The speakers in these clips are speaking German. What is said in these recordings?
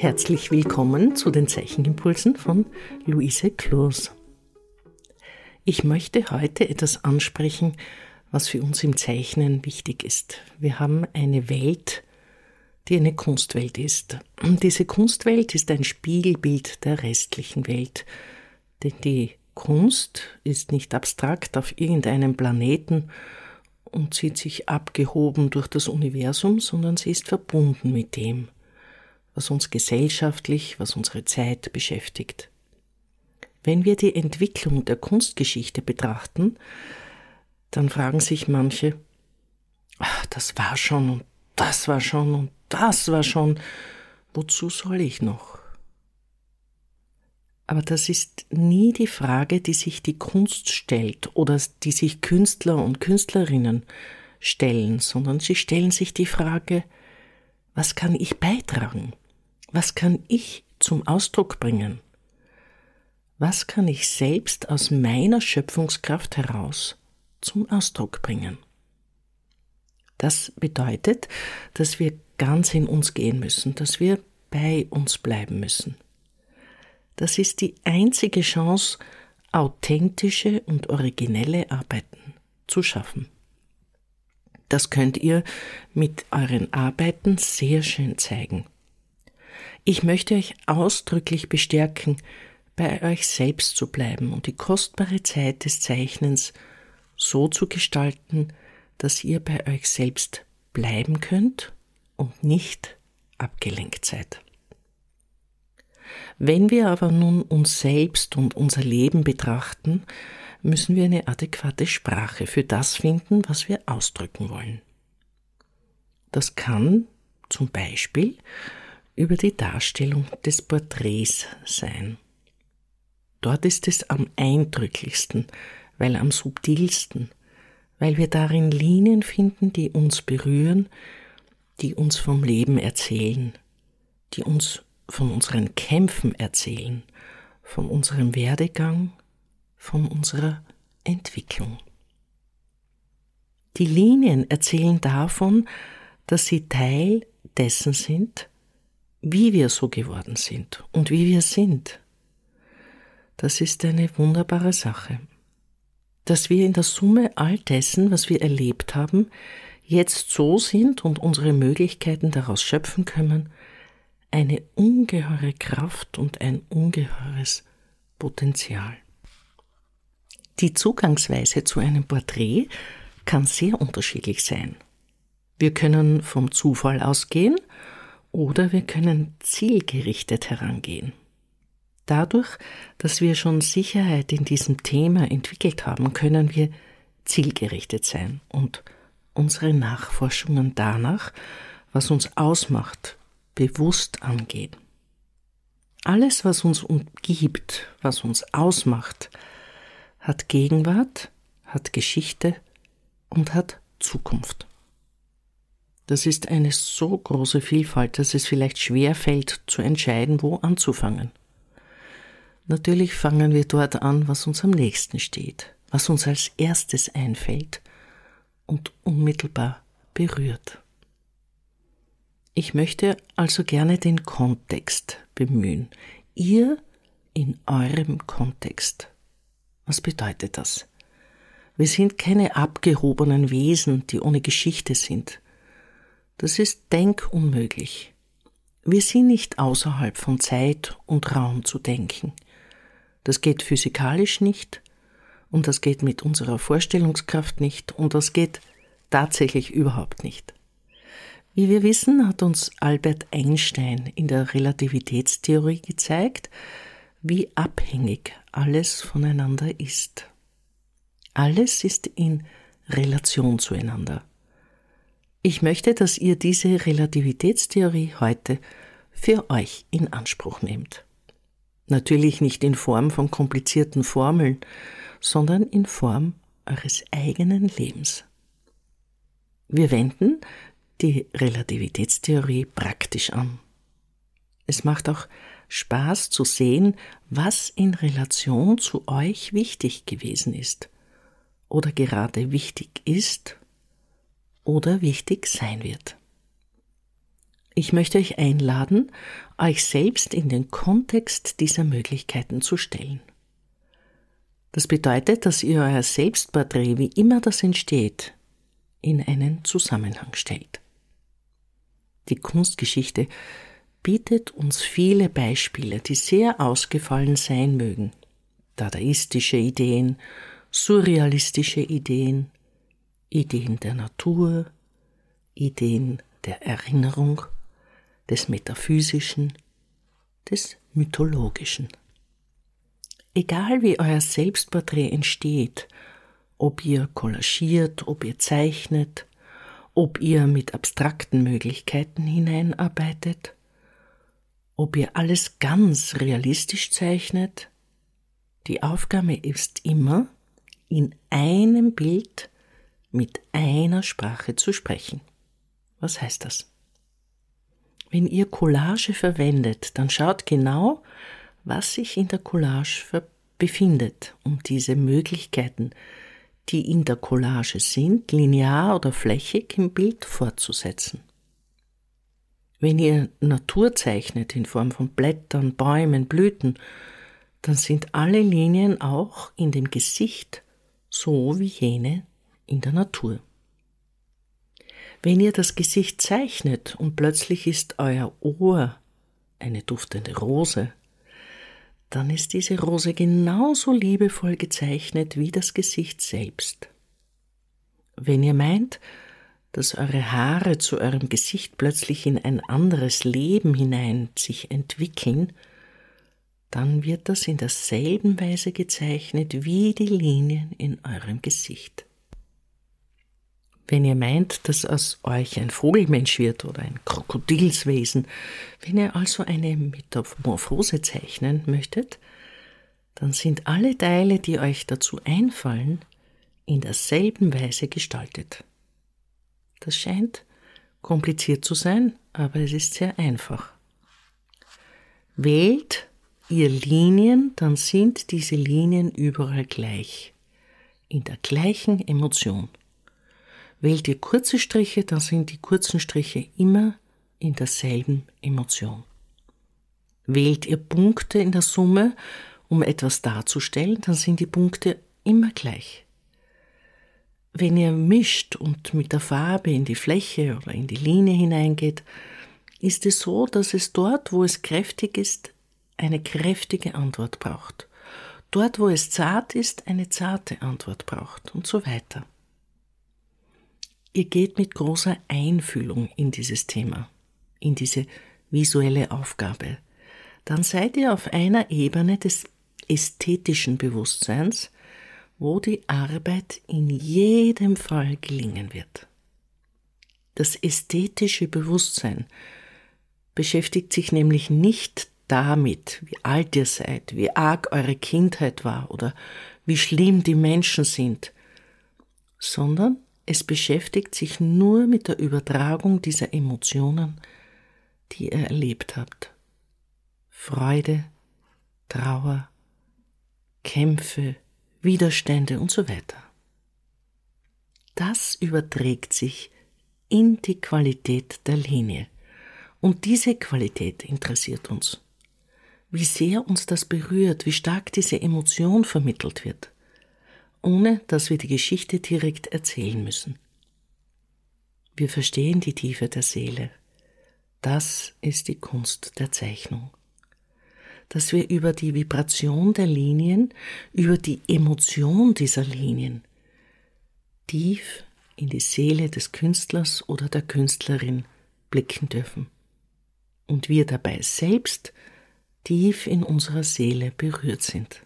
Herzlich willkommen zu den Zeichenimpulsen von Luise Kloos. Ich möchte heute etwas ansprechen, was für uns im Zeichnen wichtig ist. Wir haben eine Welt, die eine Kunstwelt ist. Und diese Kunstwelt ist ein Spiegelbild der restlichen Welt. Denn die Kunst ist nicht abstrakt auf irgendeinem Planeten und zieht sich abgehoben durch das Universum, sondern sie ist verbunden mit dem, was uns gesellschaftlich, was unsere Zeit beschäftigt. Wenn wir die Entwicklung der Kunstgeschichte betrachten, dann fragen sich manche, ach, das war schon und das war schon und das war schon, wozu soll ich noch? Aber das ist nie die Frage, die sich die Kunst stellt oder die sich Künstler und Künstlerinnen stellen, sondern sie stellen sich die Frage, was kann ich beitragen? Was kann ich zum Ausdruck bringen? Was kann ich selbst aus meiner Schöpfungskraft heraus zum Ausdruck bringen? Das bedeutet, dass wir ganz in uns gehen müssen, dass wir bei uns bleiben müssen. Das ist die einzige Chance, authentische und originelle Arbeiten zu schaffen. Das könnt ihr mit euren Arbeiten sehr schön zeigen. Ich möchte euch ausdrücklich bestärken, bei euch selbst zu bleiben und die kostbare Zeit des Zeichnens so zu gestalten, dass ihr bei euch selbst bleiben könnt und nicht abgelenkt seid. Wenn wir aber nun uns selbst und unser Leben betrachten, müssen wir eine adäquate Sprache für das finden, was wir ausdrücken wollen. Das kann zum Beispiel über die Darstellung des Porträts sein. Dort ist es am eindrücklichsten, weil am subtilsten, weil wir darin Linien finden, die uns berühren, die uns vom Leben erzählen, die uns von unseren Kämpfen erzählen, von unserem Werdegang, von unserer Entwicklung. Die Linien erzählen davon, dass sie Teil dessen sind, wie wir so geworden sind und wie wir sind. Das ist eine wunderbare Sache. Dass wir in der Summe all dessen, was wir erlebt haben, jetzt so sind und unsere Möglichkeiten daraus schöpfen können, eine ungeheure Kraft und ein ungeheures Potenzial. Die Zugangsweise zu einem Porträt kann sehr unterschiedlich sein. Wir können vom Zufall ausgehen oder wir können zielgerichtet herangehen. Dadurch, dass wir schon Sicherheit in diesem Thema entwickelt haben, können wir zielgerichtet sein und unsere Nachforschungen danach, was uns ausmacht, bewusst angehen. Alles, was uns umgibt, was uns ausmacht, hat Gegenwart, hat Geschichte und hat Zukunft. Das ist eine so große Vielfalt, dass es vielleicht schwer fällt zu entscheiden, wo anzufangen. Natürlich fangen wir dort an, was uns am nächsten steht, was uns als erstes einfällt und unmittelbar berührt. Ich möchte also gerne den Kontext bemühen. Ihr in eurem Kontext. Was bedeutet das? Wir sind keine abgehobenen Wesen, die ohne Geschichte sind. Das ist denkunmöglich. Wir sind nicht außerhalb von Zeit und Raum zu denken. Das geht physikalisch nicht und das geht mit unserer Vorstellungskraft nicht und das geht tatsächlich überhaupt nicht. Wie wir wissen, hat uns Albert Einstein in der Relativitätstheorie gezeigt, wie abhängig alles voneinander ist. Alles ist in Relation zueinander. Ich möchte, dass ihr diese Relativitätstheorie heute für euch in Anspruch nehmt. Natürlich nicht in Form von komplizierten Formeln, sondern in Form eures eigenen Lebens. Wir wenden die Relativitätstheorie praktisch an. Es macht auch Spaß zu sehen, was in Relation zu euch wichtig gewesen ist oder gerade wichtig ist oder wichtig sein wird. Ich möchte euch einladen, euch selbst in den Kontext dieser Möglichkeiten zu stellen. Das bedeutet, dass ihr euer Selbstporträt, wie immer das entsteht, in einen Zusammenhang stellt. Die Kunstgeschichte bietet uns viele Beispiele, die sehr ausgefallen sein mögen. Dadaistische Ideen, surrealistische Ideen, Ideen der Natur, Ideen der Erinnerung, des Metaphysischen, des Mythologischen. Egal wie euer Selbstporträt entsteht, ob ihr kollagiert, ob ihr zeichnet, ob ihr mit abstrakten Möglichkeiten hineinarbeitet, ob ihr alles ganz realistisch zeichnet, die Aufgabe ist immer, in einem Bild mit einer Sprache zu sprechen. Was heißt das? Wenn ihr Collage verwendet, dann schaut genau, was sich in der Collage befindet, um diese Möglichkeiten, die in der Collage sind, linear oder flächig im Bild fortzusetzen. Wenn ihr Natur zeichnet in Form von Blättern, Bäumen, Blüten, dann sind alle Linien auch in dem Gesicht so wie jene in der Natur. Wenn ihr das Gesicht zeichnet und plötzlich ist euer Ohr eine duftende Rose, dann ist diese Rose genauso liebevoll gezeichnet wie das Gesicht selbst. Wenn ihr meint, dass eure Haare zu eurem Gesicht plötzlich in ein anderes Leben hinein sich entwickeln, dann wird das in derselben Weise gezeichnet wie die Linien in eurem Gesicht. Wenn ihr meint, dass aus euch ein Vogelmensch wird oder ein Krokodilswesen, wenn ihr also eine Metamorphose zeichnen möchtet, dann sind alle Teile, die euch dazu einfallen, in derselben Weise gestaltet. Das scheint kompliziert zu sein, aber es ist sehr einfach. Wählt ihr Linien, dann sind diese Linien überall gleich, in der gleichen Emotion. Wählt ihr kurze Striche, dann sind die kurzen Striche immer in derselben Emotion. Wählt ihr Punkte in der Summe, um etwas darzustellen, dann sind die Punkte immer gleich. Wenn ihr mischt und mit der Farbe in die Fläche oder in die Linie hineingeht, ist es so, dass es dort, wo es kräftig ist, eine kräftige Antwort braucht. Dort, wo es zart ist, eine zarte Antwort braucht und so weiter. Ihr geht mit großer Einfühlung in dieses Thema, in diese visuelle Aufgabe. Dann seid ihr auf einer Ebene des ästhetischen Bewusstseins, wo die Arbeit in jedem Fall gelingen wird. Das ästhetische Bewusstsein beschäftigt sich nämlich nicht damit, wie alt ihr seid, wie arg eure Kindheit war oder wie schlimm die Menschen sind, sondern es beschäftigt sich nur mit der Übertragung dieser Emotionen, die ihr erlebt habt. Freude, Trauer, Kämpfe, Widerstände und so weiter. Das überträgt sich in die Qualität der Linie. Und diese Qualität interessiert uns. Wie sehr uns das berührt, wie stark diese Emotion vermittelt wird ohne dass wir die Geschichte direkt erzählen müssen. Wir verstehen die Tiefe der Seele. Das ist die Kunst der Zeichnung. Dass wir über die Vibration der Linien, über die Emotion dieser Linien tief in die Seele des Künstlers oder der Künstlerin blicken dürfen und wir dabei selbst tief in unserer Seele berührt sind.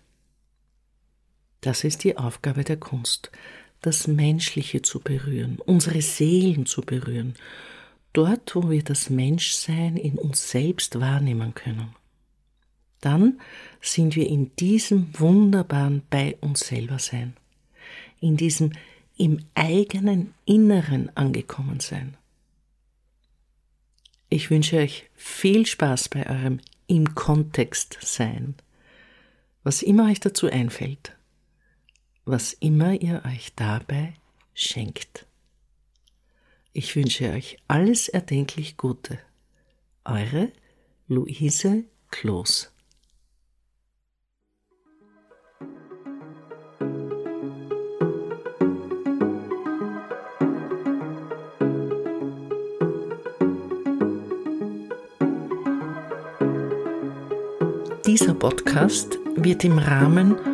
Das ist die Aufgabe der Kunst, das Menschliche zu berühren, unsere Seelen zu berühren, dort, wo wir das Menschsein in uns selbst wahrnehmen können. Dann sind wir in diesem wunderbaren bei uns selber sein, in diesem im eigenen Inneren angekommen sein. Ich wünsche euch viel Spaß bei eurem im Kontext sein, was immer euch dazu einfällt was immer ihr euch dabei schenkt. Ich wünsche euch alles erdenklich Gute Eure Luise Kloß. Dieser Podcast wird im Rahmen